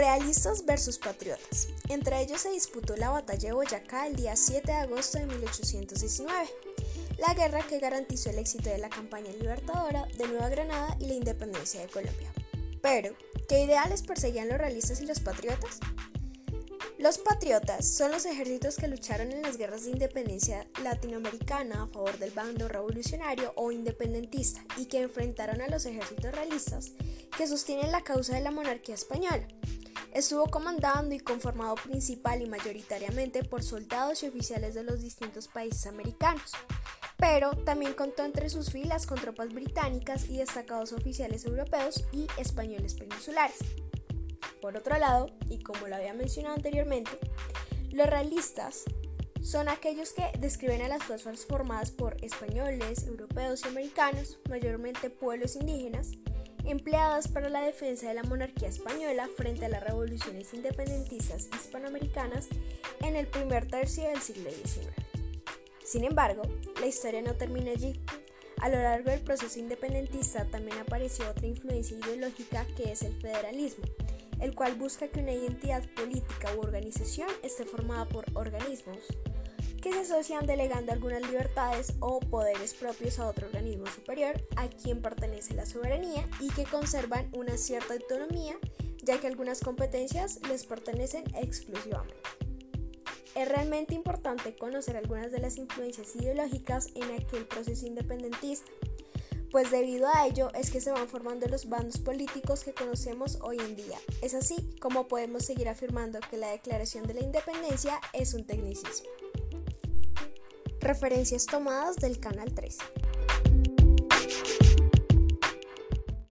Realistas versus patriotas. Entre ellos se disputó la batalla de Boyacá el día 7 de agosto de 1819, la guerra que garantizó el éxito de la campaña libertadora de Nueva Granada y la independencia de Colombia. Pero, ¿qué ideales perseguían los realistas y los patriotas? Los patriotas son los ejércitos que lucharon en las guerras de independencia latinoamericana a favor del bando revolucionario o independentista y que enfrentaron a los ejércitos realistas que sostienen la causa de la monarquía española. Estuvo comandando y conformado principal y mayoritariamente por soldados y oficiales de los distintos países americanos, pero también contó entre sus filas con tropas británicas y destacados oficiales europeos y españoles peninsulares. Por otro lado, y como lo había mencionado anteriormente, los realistas son aquellos que describen a las fuerzas formadas por españoles, europeos y americanos, mayormente pueblos indígenas, empleadas para la defensa de la monarquía española frente a las revoluciones independentistas hispanoamericanas en el primer tercio del siglo XIX. Sin embargo, la historia no termina allí. A lo largo del proceso independentista también apareció otra influencia ideológica que es el federalismo, el cual busca que una identidad política u organización esté formada por organismos que se asocian delegando algunas libertades o poderes propios a otro organismo superior a quien pertenece la soberanía y que conservan una cierta autonomía ya que algunas competencias les pertenecen exclusivamente. Es realmente importante conocer algunas de las influencias ideológicas en aquel proceso independentista, pues debido a ello es que se van formando los bandos políticos que conocemos hoy en día. Es así como podemos seguir afirmando que la Declaración de la Independencia es un tecnicismo. Referencias tomadas del Canal 3.